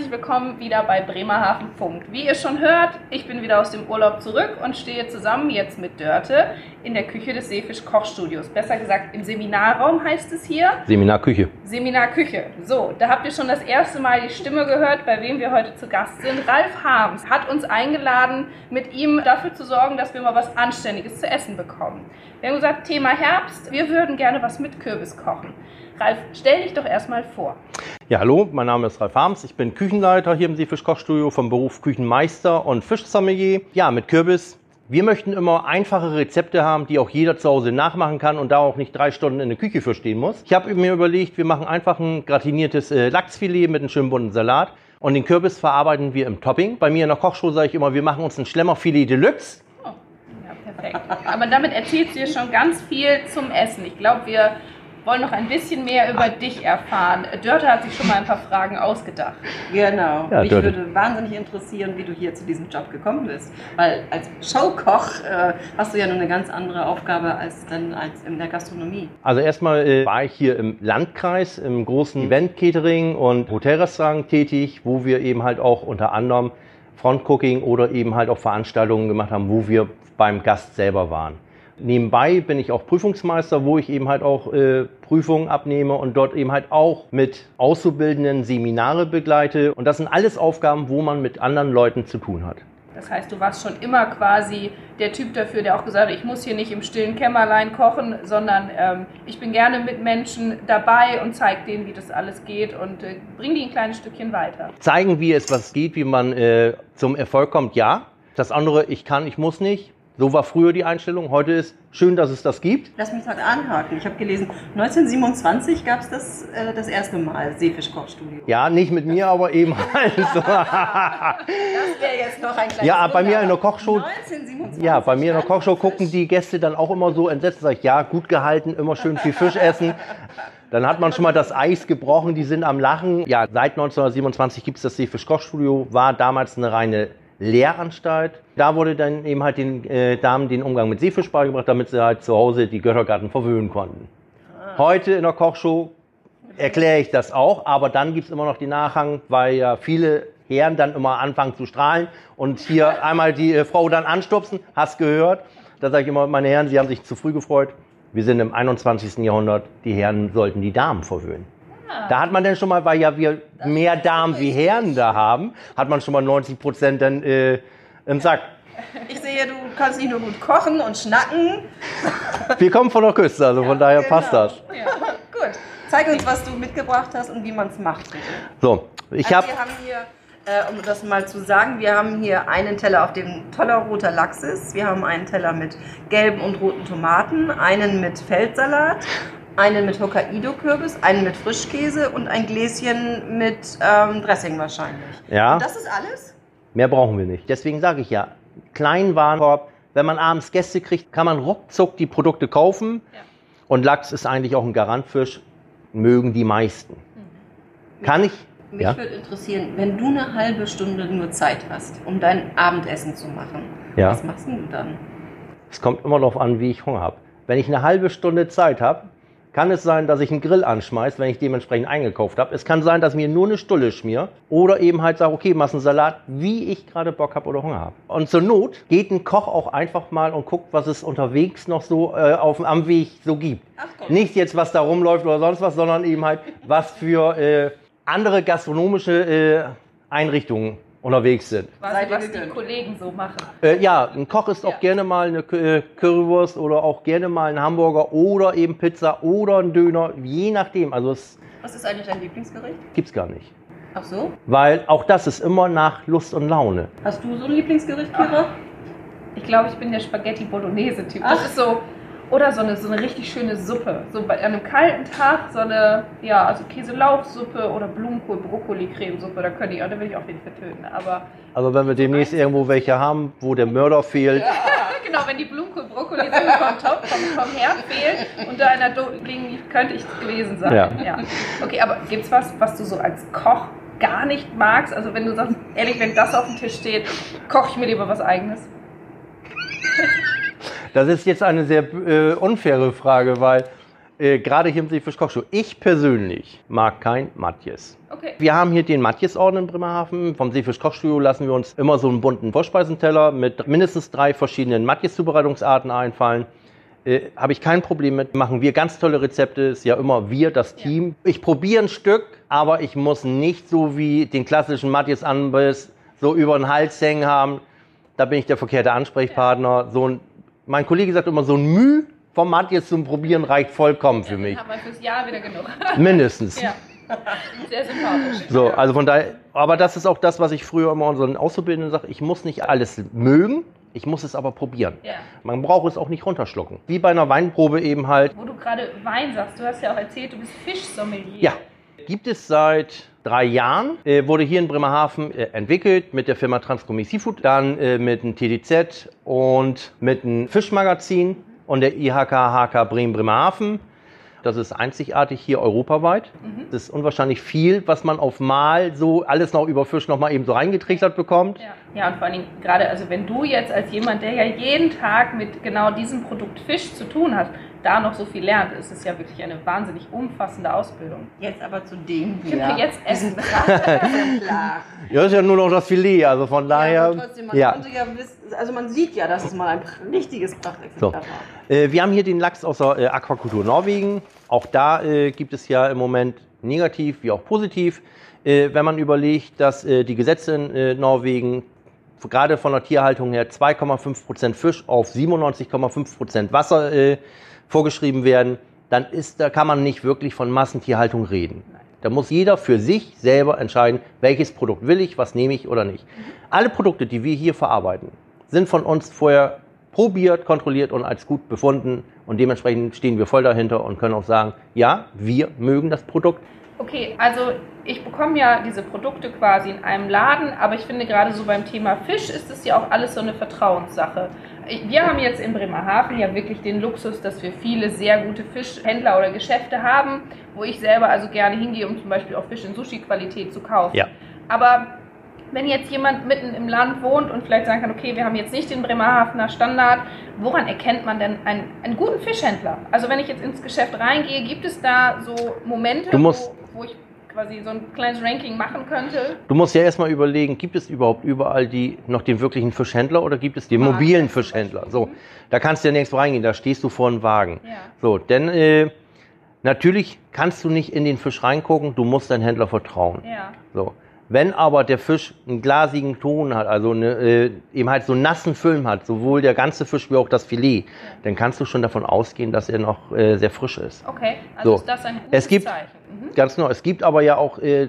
herzlich willkommen wieder bei Bremerhaven Funk. Wie ihr schon hört, ich bin wieder aus dem Urlaub zurück und stehe zusammen jetzt mit Dörte in der Küche des Seefisch Kochstudios. Besser gesagt im Seminarraum heißt es hier. Seminarküche. Seminarküche. So, da habt ihr schon das erste Mal die Stimme gehört, bei wem wir heute zu Gast sind. Ralf Harms hat uns eingeladen, mit ihm dafür zu sorgen, dass wir mal was Anständiges zu essen bekommen. Wir haben gesagt, Thema Herbst, wir würden gerne was mit Kürbis kochen. Ralf, stell dich doch erstmal vor. Ja, hallo, mein Name ist Ralf Harms. Ich bin Küchenleiter hier im Seefisch Kochstudio vom Beruf Küchenmeister und Fischsommelier. Ja, mit Kürbis. Wir möchten immer einfache Rezepte haben, die auch jeder zu Hause nachmachen kann und da auch nicht drei Stunden in der Küche für stehen muss. Ich habe mir überlegt, wir machen einfach ein gratiniertes äh, Lachsfilet mit einem schönen bunten Salat. Und den Kürbis verarbeiten wir im Topping. Bei mir in der Kochshow sage ich immer, wir machen uns ein Schlemmerfilet Deluxe. Oh, ja, perfekt. Aber damit erzählst du dir schon ganz viel zum Essen. Ich glaube, wir wollen noch ein bisschen mehr über dich erfahren. Dörte hat sich schon mal ein paar Fragen ausgedacht. Genau. Ja, Mich Dörte. würde wahnsinnig interessieren, wie du hier zu diesem Job gekommen bist. Weil als Showkoch äh, hast du ja nur eine ganz andere Aufgabe als dann als in der Gastronomie. Also erstmal äh, war ich hier im Landkreis im großen Event-Catering und Hotelrestaurant tätig, wo wir eben halt auch unter anderem Frontcooking oder eben halt auch Veranstaltungen gemacht haben, wo wir beim Gast selber waren. Nebenbei bin ich auch Prüfungsmeister, wo ich eben halt auch äh, Prüfungen abnehme und dort eben halt auch mit Auszubildenden Seminare begleite. Und das sind alles Aufgaben, wo man mit anderen Leuten zu tun hat. Das heißt, du warst schon immer quasi der Typ dafür, der auch gesagt hat, ich muss hier nicht im stillen Kämmerlein kochen, sondern ähm, ich bin gerne mit Menschen dabei und zeige denen, wie das alles geht und äh, bring die ein kleines Stückchen weiter. Zeigen, wie es was geht, wie man äh, zum Erfolg kommt, ja. Das andere, ich kann, ich muss nicht. So war früher die Einstellung. Heute ist schön, dass es das gibt. Lass mich mal anhaken. Ich habe gelesen, 1927 gab es das äh, das erste Mal Seefischkochstudio. Ja, nicht mit mir, aber eben halt so. Das wäre jetzt noch ein kleines Ja, bei mir in der Kochshow- 1927. Ja, bei mir in der Kochshow gucken die Gäste dann auch immer so entsetzt. Sag ich, ja, gut gehalten, immer schön viel Fisch essen. Dann hat man schon mal das Eis gebrochen, die sind am Lachen. Ja, seit 1927 gibt es das Seefisch-Kochstudio, war damals eine reine Lehranstalt. Da wurde dann eben halt den äh, Damen den Umgang mit Seefisch beigebracht, damit sie halt zu Hause die Göttergarten verwöhnen konnten. Heute in der Kochshow erkläre ich das auch, aber dann gibt es immer noch den Nachhang, weil ja viele Herren dann immer anfangen zu strahlen und hier einmal die äh, Frau dann anstupsen, hast gehört. Da sage ich immer, meine Herren, Sie haben sich zu früh gefreut. Wir sind im 21. Jahrhundert, die Herren sollten die Damen verwöhnen. Da hat man dann schon mal, weil ja wir mehr Damen wie Herren da haben, hat man schon mal 90 Prozent dann äh, im Sack. Ich sehe, du kannst nicht nur gut kochen und schnacken. Wir kommen von der Küste, also von daher passt genau. das. Gut. Zeig uns, was du mitgebracht hast und wie man es macht. Bitte. So, ich Also habe wir haben hier, äh, um das mal zu sagen, wir haben hier einen Teller, auf dem toller roter Lachs ist. Wir haben einen Teller mit gelben und roten Tomaten, einen mit Feldsalat, einen mit Hokkaido-Kürbis, einen mit Frischkäse und ein Gläschen mit ähm, Dressing wahrscheinlich. Ja. Und das ist alles? Mehr brauchen wir nicht. Deswegen sage ich ja, kleinen Warenkorb. Wenn man abends Gäste kriegt, kann man ruckzuck die Produkte kaufen. Ja. Und Lachs ist eigentlich auch ein Garantfisch. Mögen die meisten. Kann ich? Mich Ja. würde interessieren, wenn du eine halbe Stunde nur Zeit hast, um dein Abendessen zu machen, Ja. was machst du dann? Es kommt immer darauf an, wie ich Hunger habe. Wenn ich eine halbe Stunde Zeit habe, kann es sein, dass ich einen Grill anschmeiße, wenn ich dementsprechend eingekauft habe. Es kann sein, dass ich mir nur eine Stulle schmier oder eben halt sage, okay, mach einen Salat, wie ich gerade Bock habe oder Hunger habe. Und zur Not geht ein Koch auch einfach mal und guckt, was es unterwegs noch so äh, auf, am Weg so gibt. Nicht jetzt, was da rumläuft oder sonst was, sondern eben halt, was für äh, andere gastronomische äh, Einrichtungen unterwegs sind. Quasi, was die. Kollegen so machen. Äh, ja, ein Koch isst auch Ja. gerne mal eine äh, Currywurst oder auch gerne mal einen Hamburger oder eben Pizza oder einen Döner, je nachdem. Also es Was ist eigentlich dein Lieblingsgericht? gibt's gar nicht. Ach so? Weil auch das ist immer nach Lust und Laune. Hast du so ein Lieblingsgericht, Kira? Ich glaube, ich bin der Spaghetti Bolognese-Typ. Ach. Das ist so. Oder so eine, so eine richtig schöne Suppe. So bei einem kalten Tag so eine, ja, also Käselauchsuppe oder Blumenkohl, Brokkoli-Cremesuppe. Da könnte ich, da will ich auch wen vertöten. Aber Also wenn wir demnächst irgendwo welche haben, wo der Mörder fehlt, genau, wenn die Blumenkohl-Brokkoli-Suppe vom Topf, vom, vom Herd fehlt und da einer Do liegen, könnte ich gewesen sein. Ja. Okay, aber gibt's was, was du so als Koch gar nicht magst? Also wenn du sagst, ehrlich, wenn das auf dem Tisch steht, koche ich mir lieber was eigenes. Das ist jetzt eine sehr äh, unfaire Frage, weil äh, gerade hier im Seefisch-Kochshow. Ich persönlich mag kein Matjes. Okay. Wir haben hier den Matjes-Orden in Bremerhaven. Vom Seefisch-Kochstudio lassen wir uns immer so einen bunten Vorspeisenteller mit mindestens drei verschiedenen Matjes-Zubereitungsarten einfallen. Äh, Habe ich kein Problem mit. Machen wir ganz tolle Rezepte. Ist ja immer wir, das Team. Ich probiere ein Stück, aber ich muss nicht so wie den klassischen Matjes-Anbiss so über den Hals hängen haben. Da bin ich der verkehrte Ansprechpartner. So ein, mein Kollege sagt immer, so ein Müh vom Matjes zum Probieren reicht vollkommen für mich. Haben wir fürs Jahr wieder genug. Mindestens. ja. Sehr sympathisch. So, also von daher, aber das ist auch das, was ich früher immer unseren Auszubildenden sage. Ich muss nicht alles mögen, ich muss es aber probieren. Ja. Man braucht es auch nicht runterschlucken. Wie bei einer Weinprobe eben halt. Wo du gerade Wein sagst, du hast ja auch erzählt, du bist Fischsommelier. Ja, gibt es seit drei Jahren, äh, wurde hier in Bremerhaven äh, entwickelt mit der Firma Transcomi Seafood, dann äh, mit dem TDZ und mit dem Fischmagazin und der IHK HK Bremen Bremerhaven. Das ist einzigartig hier europaweit. Das ist unwahrscheinlich viel, was man auf Mal so alles noch über Fisch noch mal eben so reingetrichtert bekommt. Ja. ja, und vor allen Dingen gerade, also wenn du jetzt als jemand, der ja jeden Tag mit genau diesem Produkt Fisch zu tun hat, da noch so viel lernt, ist es ja wirklich eine wahnsinnig umfassende Ausbildung. Jetzt aber zu dem hier. Wir jetzt essen? Klar. Ja, ist ja nur noch das Filet, also von Ja, daher. aber trotzdem, man ja. konnte ja wissen, also man sieht ja, dass es mal ein richtiges Prachtexemplar war. Äh, wir haben hier den Lachs aus der äh, Aquakultur Norwegen. Auch da äh, gibt es ja im Moment negativ wie auch positiv. Äh, wenn man überlegt, dass die Gesetze in Norwegen gerade von der Tierhaltung her 2,5% Fisch auf 97,5% Wasser äh, vorgeschrieben werden, dann ist, da kann man nicht wirklich von Massentierhaltung reden. Da muss jeder für sich selber entscheiden, welches Produkt will ich, was nehme ich oder nicht. Alle Produkte, die wir hier verarbeiten, sind von uns vorher probiert, kontrolliert und als gut befunden. Und dementsprechend stehen wir voll dahinter und können auch sagen, ja, wir mögen das Produkt. Okay, also ich bekomme ja diese Produkte quasi in einem Laden, aber ich finde gerade so beim Thema Fisch ist es ja auch alles so eine Vertrauenssache. Wir haben jetzt in Bremerhaven ja wirklich den Luxus, dass wir viele sehr gute Fischhändler oder Geschäfte haben, wo ich selber also gerne hingehe, um zum Beispiel auch Fisch in Sushi-Qualität zu kaufen. Ja. Aber wenn jetzt jemand mitten im Land wohnt und vielleicht sagen kann, okay, wir haben jetzt nicht den Bremerhavener Standard, woran erkennt man denn einen, einen guten Fischhändler? Also wenn ich jetzt ins Geschäft reingehe, gibt es da so Momente, wo, wo ich quasi so ein kleines Ranking machen könnte? Du musst ja erstmal überlegen, gibt es überhaupt überall die, noch den wirklichen Fischhändler oder gibt es den Wagen mobilen Fischhändler? So, Mhm. da kannst du ja nirgendwo reingehen, da stehst du vor einem Wagen. Ja. So, denn äh, natürlich kannst du nicht in den Fisch reingucken, du musst deinem Händler vertrauen. Ja. So. Wenn aber der Fisch einen glasigen Ton hat, also eine, äh, eben halt so einen nassen Film hat, sowohl der ganze Fisch wie auch das Filet, dann kannst du schon davon ausgehen, dass er noch äh, sehr frisch ist. Okay, also So. ist das ein gutes Es gibt- Zeichen. Mhm. Ganz genau. Es gibt aber ja auch äh,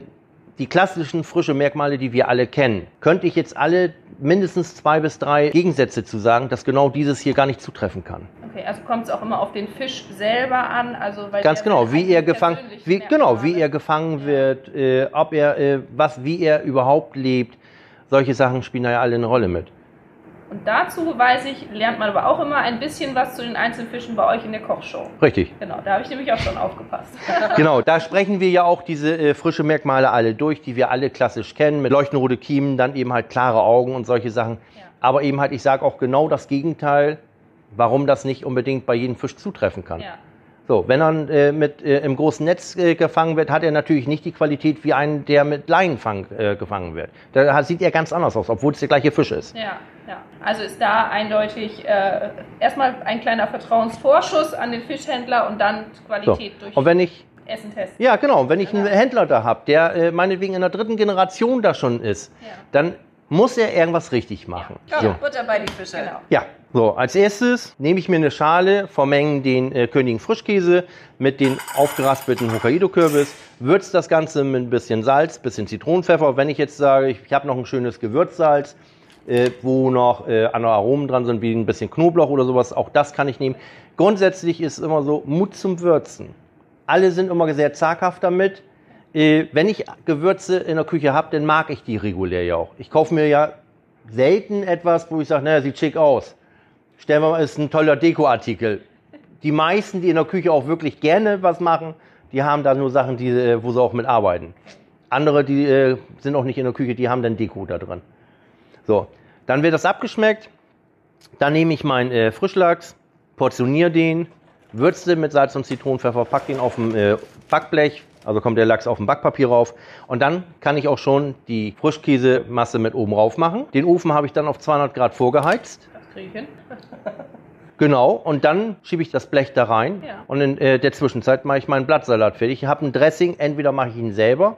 die klassischen frische Merkmale, die wir alle kennen. Könnte ich jetzt alle mindestens zwei bis drei Gegensätze zu sagen, dass genau dieses hier gar nicht zutreffen kann. Okay, also kommt es auch immer auf den Fisch selber an, also Ganz genau, wie er gefangen, persönlichen wie, genau, wie Merkmale- er gefangen wird, äh, ob er, äh, was, wie er überhaupt lebt. Solche Sachen spielen da ja alle eine Rolle mit. Und dazu weiß ich, lernt man aber auch immer ein bisschen was zu den einzelnen Fischen bei euch in der Kochshow. Richtig. Genau, da habe ich nämlich auch schon aufgepasst. Genau, da sprechen wir ja auch diese äh, frische Merkmale alle durch, die wir alle klassisch kennen, mit leuchtend rote Kiemen, dann eben halt klare Augen und solche Sachen. Ja. Aber eben halt, ich sage auch genau das Gegenteil, warum das nicht unbedingt bei jedem Fisch zutreffen kann. ja. So, wenn er äh, mit, äh, im großen Netz äh, gefangen wird, hat er natürlich nicht die Qualität wie ein, der mit Leinenfang äh, gefangen wird. Da sieht er ganz anders aus, obwohl es der gleiche Fisch ist. Ja, ja. Also ist da eindeutig äh, erstmal ein kleiner Vertrauensvorschuss an den Fischhändler und dann So. Qualität durch Und wenn ich, Essen testen. ja genau, wenn ich einen Ja. Händler da habe, der äh, meinetwegen in der dritten Generation da schon ist, Ja. dann muss er irgendwas richtig machen. Ja, So. Butter bei die Fische. Genau. Ja, so, als erstes nehme ich mir eine Schale, vermengen den äh, Königen Frischkäse mit den aufgeraspelten Hokkaido-Kürbis, würze das Ganze mit ein bisschen Salz, bisschen Zitronenpfeffer. Wenn ich jetzt sage, ich, ich habe noch ein schönes Gewürzsalz, äh, wo noch äh, andere Aromen dran sind, wie ein bisschen Knoblauch oder sowas, auch das kann ich nehmen. Grundsätzlich ist immer so, Mut zum Würzen. Alle sind immer sehr zaghaft damit. Äh, wenn ich Gewürze in der Küche habe, dann mag ich die regulär ja auch. Ich kaufe mir ja selten etwas, wo ich sage, naja, sieht schick aus. Stellen wir mal, ist ein toller Dekoartikel. Die meisten, die in der Küche auch wirklich gerne was machen, die haben da nur Sachen, die, äh, wo sie auch mit arbeiten. Andere, die äh, sind auch nicht in der Küche, die haben dann Deko da drin. So, dann wird das abgeschmeckt. Dann nehme ich meinen äh, Frischlachs, portioniere den würzt ihn mit Salz und Zitronenpfeffer, packt ihn auf dem äh, Backblech, also kommt der Lachs auf dem Backpapier rauf. Und dann kann ich auch schon die Frischkäsemasse mit oben rauf machen. Den Ofen habe ich dann auf 200 Grad vorgeheizt. Hin. Genau, und dann schiebe ich das Blech da rein Ja. und in äh, der Zwischenzeit mache ich meinen Blattsalat fertig. Ich habe ein Dressing, entweder mache ich ihn selber,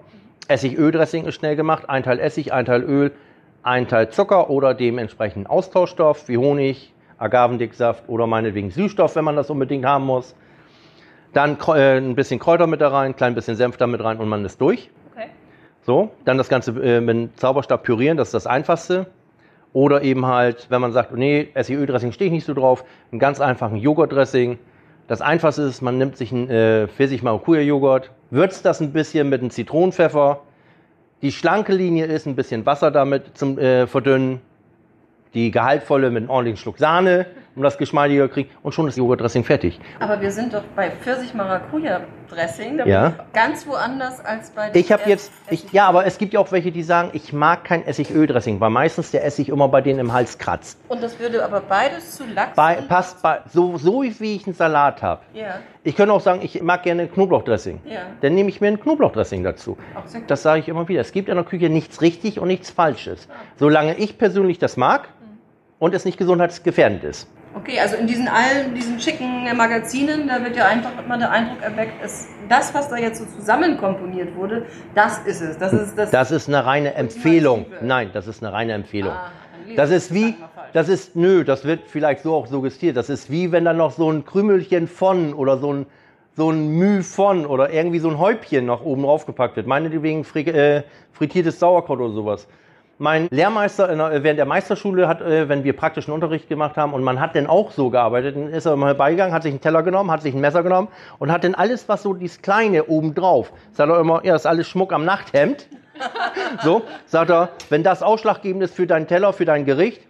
Essig-Öl-Dressing ist schnell gemacht, ein Teil Essig, ein Teil Öl, ein Teil Zucker oder dementsprechend Austauschstoff wie Honig, Agavendicksaft oder meinetwegen Süßstoff, wenn man das unbedingt haben muss. Dann äh, ein bisschen Kräuter mit da rein, ein klein bisschen Senf da mit rein und man ist durch. Okay. So, dann das Ganze äh, mit dem Zauberstab pürieren, das ist das Einfachste. Oder eben halt, wenn man sagt, nee, Essig-Öl-Dressing stehe ich nicht so drauf, einen ganz einfachen Joghurt-Dressing. Das Einfachste ist, man nimmt sich einen äh, Pfirsich-Maracuja-Joghurt, würzt das ein bisschen mit einem Zitronenpfeffer. Die schlanke Linie ist ein bisschen Wasser damit zum äh, Verdünnen. Die gehaltvolle mit einem ordentlichen Schluck Sahne, um das geschmeidiger zu kriegen. Und schon ist Joghurt-Dressing fertig. Aber wir sind doch bei Pfirsich-Maracuja-Dressing. Ja. Ganz woanders als bei Ich habe jetzt, ich, ja, aber es gibt ja auch welche, die sagen, ich mag kein Essigöl-Dressing, weil meistens der Essig immer bei denen im Hals kratzt. Und das würde aber beides zu Lachs. Bei, passt bei, so, so wie ich einen Salat habe. Ja, Ich könnte auch sagen, ich mag gerne Knoblauchdressing. ja. Dann nehme ich mir ein Knoblauchdressing dazu. Das sage ich immer wieder. Es gibt in der Küche nichts richtig und nichts Falsches. Solange ich persönlich das mag und es nicht gesundheitsgefährdend ist. Okay, also in diesen allen, diesen schicken Magazinen, da wird ja einfach immer der Eindruck erweckt, es, das, was da jetzt so zusammen komponiert wurde, das ist es. Das ist das. Das ist eine reine Empfehlung. Nein, das ist eine reine Empfehlung. Ah, Das ist wie, das ist, nö, das wird vielleicht so auch suggestiert. Das ist wie, wenn da noch so ein Krümelchen von oder so ein, so ein Müh von oder irgendwie so ein Häubchen noch oben drauf gepackt wird. Meinetwegen fri äh, frittiertes Sauerkraut oder sowas. Mein Lehrmeister der, während der Meisterschule hat, äh, wenn wir praktischen Unterricht gemacht haben und man hat dann auch so gearbeitet, dann ist er mal beigegangen, hat sich einen Teller genommen, hat sich ein Messer genommen und hat dann alles, was so dieses Kleine oben drauf, sagt er immer, ja, ist alles Schmuck am Nachthemd. So, sagt er, wenn das ausschlaggebend ist für deinen Teller, für dein Gericht,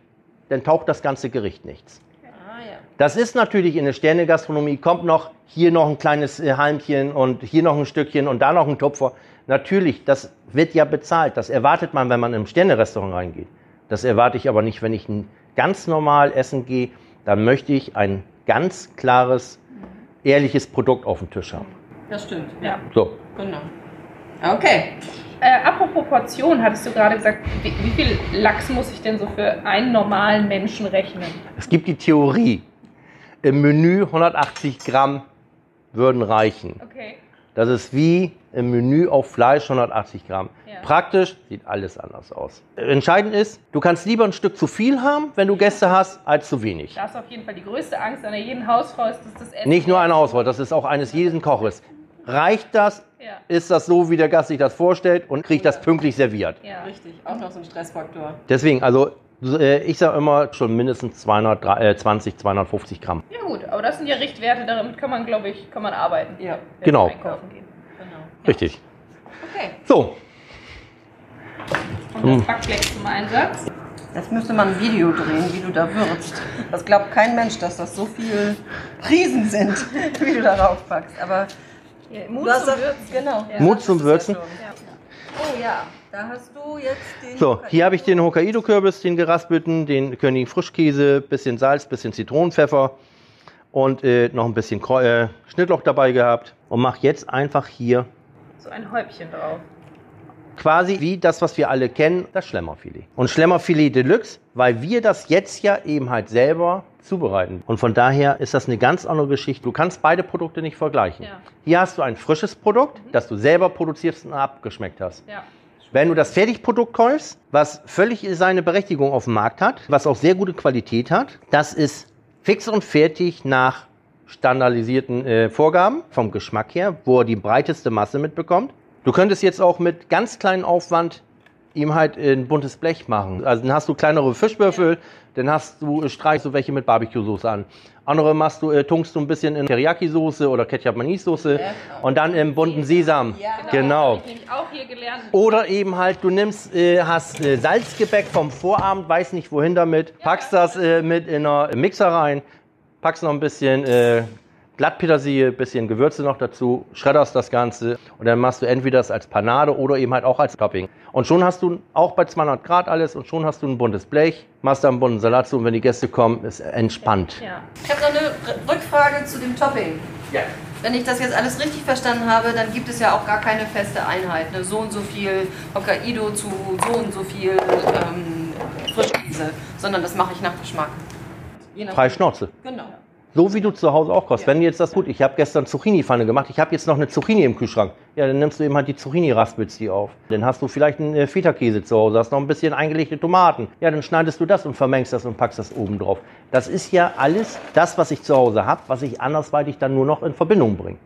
dann taucht das ganze Gericht nichts. Ah. Das ist natürlich in der Sternegastronomie, kommt noch hier noch ein kleines äh, Halmchen und hier noch ein Stückchen und da noch ein Tupfer. Natürlich, das wird ja bezahlt. Das erwartet man, wenn man im Sternerestaurant reingeht. Das erwarte ich aber nicht, wenn ich ein ganz normal essen gehe. Dann möchte ich ein ganz klares, ehrliches Produkt auf dem Tisch haben. Das stimmt. Ja. So, Genau. Okay. Äh, apropos Portion, hattest du gerade gesagt, wie, wie viel Lachs muss ich denn so für einen normalen Menschen rechnen? es gibt die Theorie, im Menü 180 Gramm würden reichen. Okay. Das ist wie im Menü auf Fleisch 180 Gramm. Ja. Praktisch sieht alles anders aus. Entscheidend ist, du kannst lieber ein Stück zu viel haben, wenn du Gäste hast, als zu wenig. Da ist auf jeden Fall die größte Angst einer jeden Hausfrau, ist, dass das Essen. Nicht nur eine Auswahl, das ist auch eines jeden Koches. Reicht das? Ja. Ist das so, wie der Gast sich das vorstellt und kriegt das pünktlich serviert? Ja. Richtig. Auch noch so ein Stressfaktor. Deswegen, also ich sage immer schon mindestens 220, 250 Gramm. ja, gut, aber das sind ja Richtwerte, damit kann man, glaube ich, kann man arbeiten. Ja. Genau. wir Einkaufen gehen. Genau. Richtig. Okay. So, Und das Backblech zum Einsatz. Jetzt müsste man ein Video drehen, wie du da würzt. Das glaubt kein Mensch, dass das so viel Riesen sind, wie du darauf packst. Aber Ja, Mut zum Würzen. Genau. Ja. Mut Das zum Würzen. Ja schon. Ja. Oh ja, da hast du jetzt den. So, hier habe ich den Hokkaido-Kürbis, den geraspelten, den König Frischkäse, bisschen Salz, bisschen Zitronenpfeffer und äh, noch ein bisschen Kreu äh, Schnittlauch dabei gehabt und mache jetzt einfach hier So ein Häubchen drauf. quasi wie das, was wir alle kennen, das Schlemmerfilet. Und Schlemmerfilet Deluxe, weil wir das jetzt ja eben halt selber zubereiten. Und von daher ist das eine ganz andere Geschichte. Du kannst beide Produkte nicht vergleichen. Ja. Hier hast du ein frisches Produkt, das du selber produzierst und abgeschmeckt hast. Ja. Wenn du das Fertigprodukt kaufst, was völlig seine Berechtigung auf dem Markt hat, was auch sehr gute Qualität hat, das ist fix und fertig nach standardisierten äh, Vorgaben vom Geschmack her, wo er die breiteste Masse mitbekommt. Du könntest jetzt auch mit ganz kleinem Aufwand ihm halt ein buntes Blech machen. Also dann hast du kleinere Fischwürfel, dann hast du, äh, streichst du welche mit Barbecue-Soße an. Andere machst du, äh, tunkst du ein bisschen in Teriyaki-Soße oder Ketchup-Manis-Soße genau. und dann im bunten Sesam. Ja. Genau. Hab ich auch hier gelernt. Oder eben halt, du nimmst, äh, hast äh, Salzgebäck vom Vorabend, weiß nicht wohin damit, packst das äh, mit in einer Mixer rein, packst noch ein bisschen Glattpetersilie, bisschen Gewürze noch dazu, schredderst das Ganze und dann machst du entweder das als Panade oder eben halt auch als Topping. Und schon hast du auch bei 200 Grad alles und schon hast du ein buntes Blech, machst da einen bunten Salat zu und wenn die Gäste kommen, ist entspannt. Ja. Ich habe noch eine Rückfrage zu dem Topping. Ja. Wenn ich das jetzt alles richtig verstanden habe, dann gibt es ja auch gar keine feste Einheit. Ne? So und so viel Hokkaido zu so und so viel ähm, Frischkäse, sondern das mache ich nach Geschmack. Freie Schnauze. Genau. So wie du zu Hause auch kochst. Wenn du jetzt das gut, ich habe gestern Zucchini-Pfanne gemacht, ich habe jetzt noch eine Zucchini im Kühlschrank. Ja, dann nimmst du eben halt die Zucchini, raspelst die auf. Dann hast du vielleicht einen äh, Feta-Käse zu Hause, hast noch ein bisschen eingelegte Tomaten. Ja, dann schneidest du das und vermengst das und packst das oben drauf. Das ist ja alles das, was ich zu Hause habe, was ich andersweitig dann nur noch in Verbindung bringe.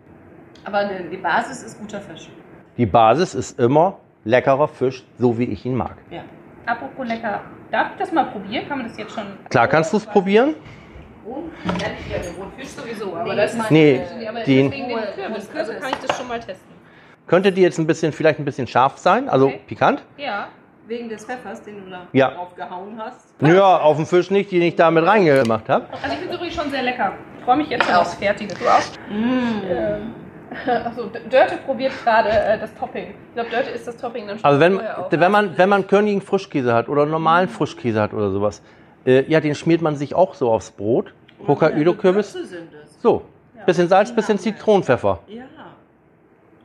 Aber die Basis ist guter Fisch. Die Basis ist immer leckerer Fisch, so wie ich ihn mag. Ja. Apropos lecker. Darf ich das mal probieren? Kann man das jetzt schon? Klar kannst du es probieren. Ja, der Rotfisch sowieso, aber Nee, das ist Nee, aber den- den Kürbis. Also kann ich das schon mal testen. Könnte die jetzt ein bisschen, vielleicht ein bisschen scharf sein, also Okay. pikant. Ja. Wegen des Pfeffers, den du da Ja. drauf gehauen hast. Ja, auf dem Fisch nicht, den ich da mit reingemacht habe. Also ich finde es übrigens schon sehr lecker. Ich freue mich jetzt schon aufs Fertige. Du auch? Ähm, Achso, Dörte probiert gerade äh, das Topping. Ich glaube, Dörte ist das Topping dann schon Also wenn, wenn man, wenn man Königigen Frischkäse hat oder normalen Frischkäse hat oder sowas, äh, ja, den schmiert man sich auch so aufs Brot. Hokkaido-Kürbis. So, bisschen Salz, bisschen Zitronenpfeffer. Ja.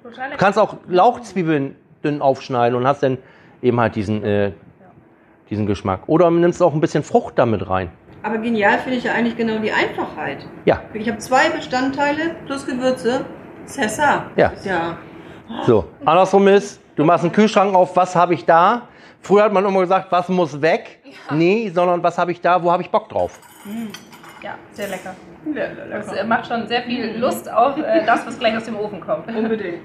Du kannst auch Lauchzwiebeln dünn aufschneiden und hast dann eben halt diesen, äh, diesen Geschmack. Oder nimmst auch ein bisschen Frucht damit rein. Aber genial finde ich ja eigentlich genau die Einfachheit. Ja, Ich habe zwei Bestandteile plus Gewürze. Sessa. Ja. Ja. so. Andersrum ist, du machst einen Kühlschrank auf, was habe ich da? Früher hat man immer gesagt, was muss weg? Nee, sondern was habe ich da, wo habe ich Bock drauf? Ja, sehr lecker. Das äh, macht schon sehr viel Lust auf äh, das, was gleich aus dem Ofen kommt. Unbedingt.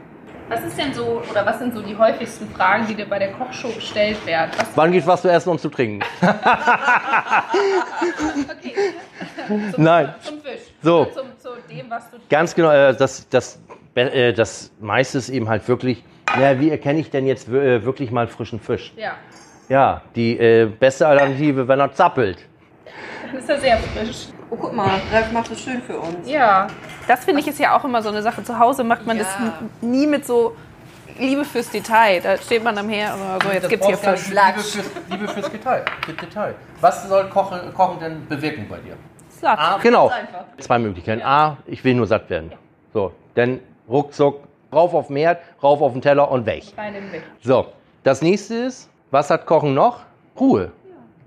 Was ist denn so, oder was sind so die häufigsten Fragen, die dir bei der Kochshow gestellt werden? Was, Wann gibt's was zu essen und zu trinken? okay. Zum, Nein. Zum Fisch. So. Zum, zu dem, was du. Ganz genau, äh, das, das, äh, das meiste ist eben halt wirklich, ja, wie erkenne ich denn jetzt äh, wirklich mal frischen Fisch? Ja, Ja, die äh, beste Alternative, wenn er zappelt. dann ist er sehr frisch. Oh, guck mal, Ralf macht das schön für uns. Ja, das finde ich ist ja auch immer so eine Sache. Zu Hause macht man Ja. das nie mit so Liebe fürs Detail. Da steht man am Herd und so, jetzt gibt's hier Fisch. Liebe, fürs, Liebe fürs Detail, für Detail. Was soll Kochen, Kochen denn bewirken bei dir? Satt. Genau, einfach. zwei Möglichkeiten. A, ich will nur satt werden. So, dann ruckzuck, rauf auf den Herd, rauf auf den Teller und weg. Rein in den Weg. So, das nächste ist, was hat Kochen noch? Ruhe.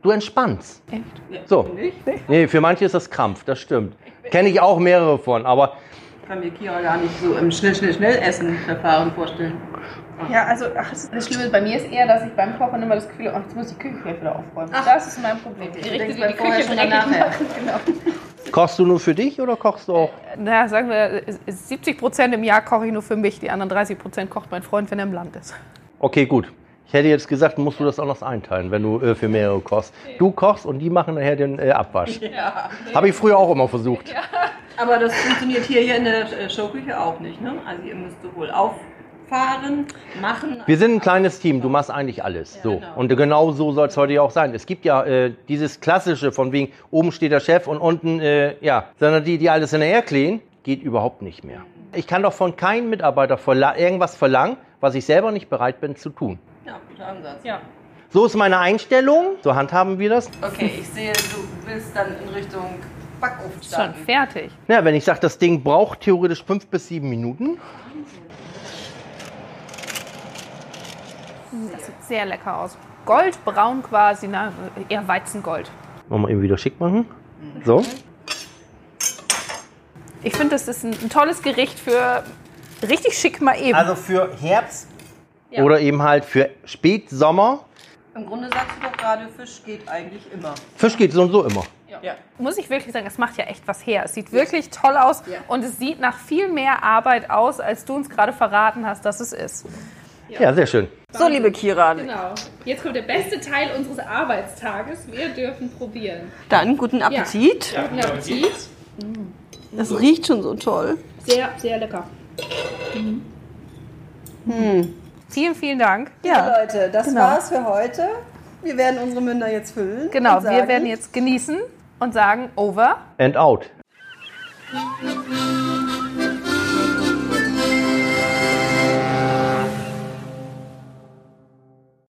Du entspannst. Echt? So. Nee, für manche ist das Krampf, das stimmt. Kenne ich auch mehrere von, aber Kann mir Kira gar nicht so im schnell, schnell, schnell Essen Verfahren vorstellen. Ja, also ach, das, Schlimme bei mir ist eher, dass ich beim Kochen immer das Gefühl habe, ach, jetzt muss ich die Küche gleich wieder aufräumen. Ach. Das ist mein Problem. Ich richte die, beim die Vorher Küche schon danach. Genau. Kochst du nur für dich oder kochst du auch? Na, sagen wir, 70 Prozent im Jahr koche ich nur für mich, die anderen 30 Prozent kocht mein Freund, wenn er im Land ist. Okay, gut. Ich hätte jetzt gesagt, musst du das auch noch einteilen, wenn du äh, für mehrere kochst. Du kochst und die machen nachher den äh, Abwasch. Ja. Habe ich früher auch immer versucht. Aber das funktioniert hier, hier in der äh, Showküche auch nicht. Ne? Also ihr müsst sowohl auffahren, machen. Wir sind ein kleines Team, du machst eigentlich alles. Ja, so. genau. Und genau so soll es heute ja auch sein. Es gibt ja äh, dieses klassische, von wegen, oben steht der Chef und unten, äh, ja, sondern die, die alles hinterher klären, geht überhaupt nicht mehr. Ich kann doch von keinem Mitarbeiter verla irgendwas verlangen, was ich selber nicht bereit bin zu tun. Ja, guter Ansatz. Ja. So ist meine Einstellung, so handhaben wir das. Okay, ich sehe, du willst dann in Richtung Backofen Schon starten. fertig. Ja, wenn ich sage, das Ding braucht theoretisch fünf bis sieben Minuten. Das sieht sehr lecker aus. Goldbraun quasi, na, eher Weizengold. Wollen wir eben wieder schick machen. So. Ich finde, das ist ein, ein tolles Gericht für richtig schick mal eben. Also für Herbst Ja. oder eben halt für Spätsommer. Im Grunde sagst du doch gerade, Fisch geht eigentlich immer. Fisch geht so und so immer. Ja. Muss ich wirklich sagen, es macht ja echt was her. Es sieht wirklich toll aus Ja. und es sieht nach viel mehr Arbeit aus, als du uns gerade verraten hast, dass es ist. Ja, sehr schön. So, liebe Kira, Genau. Jetzt kommt der beste Teil unseres Arbeitstages. Wir dürfen probieren. dann guten Appetit. Guten Appetit. Das riecht schon so toll. Sehr, sehr lecker. Vielen, vielen Dank. Ja, Leute, das Genau. war's für heute. Wir werden unsere Münder jetzt füllen. Genau, wir werden jetzt genießen und sagen over. And out.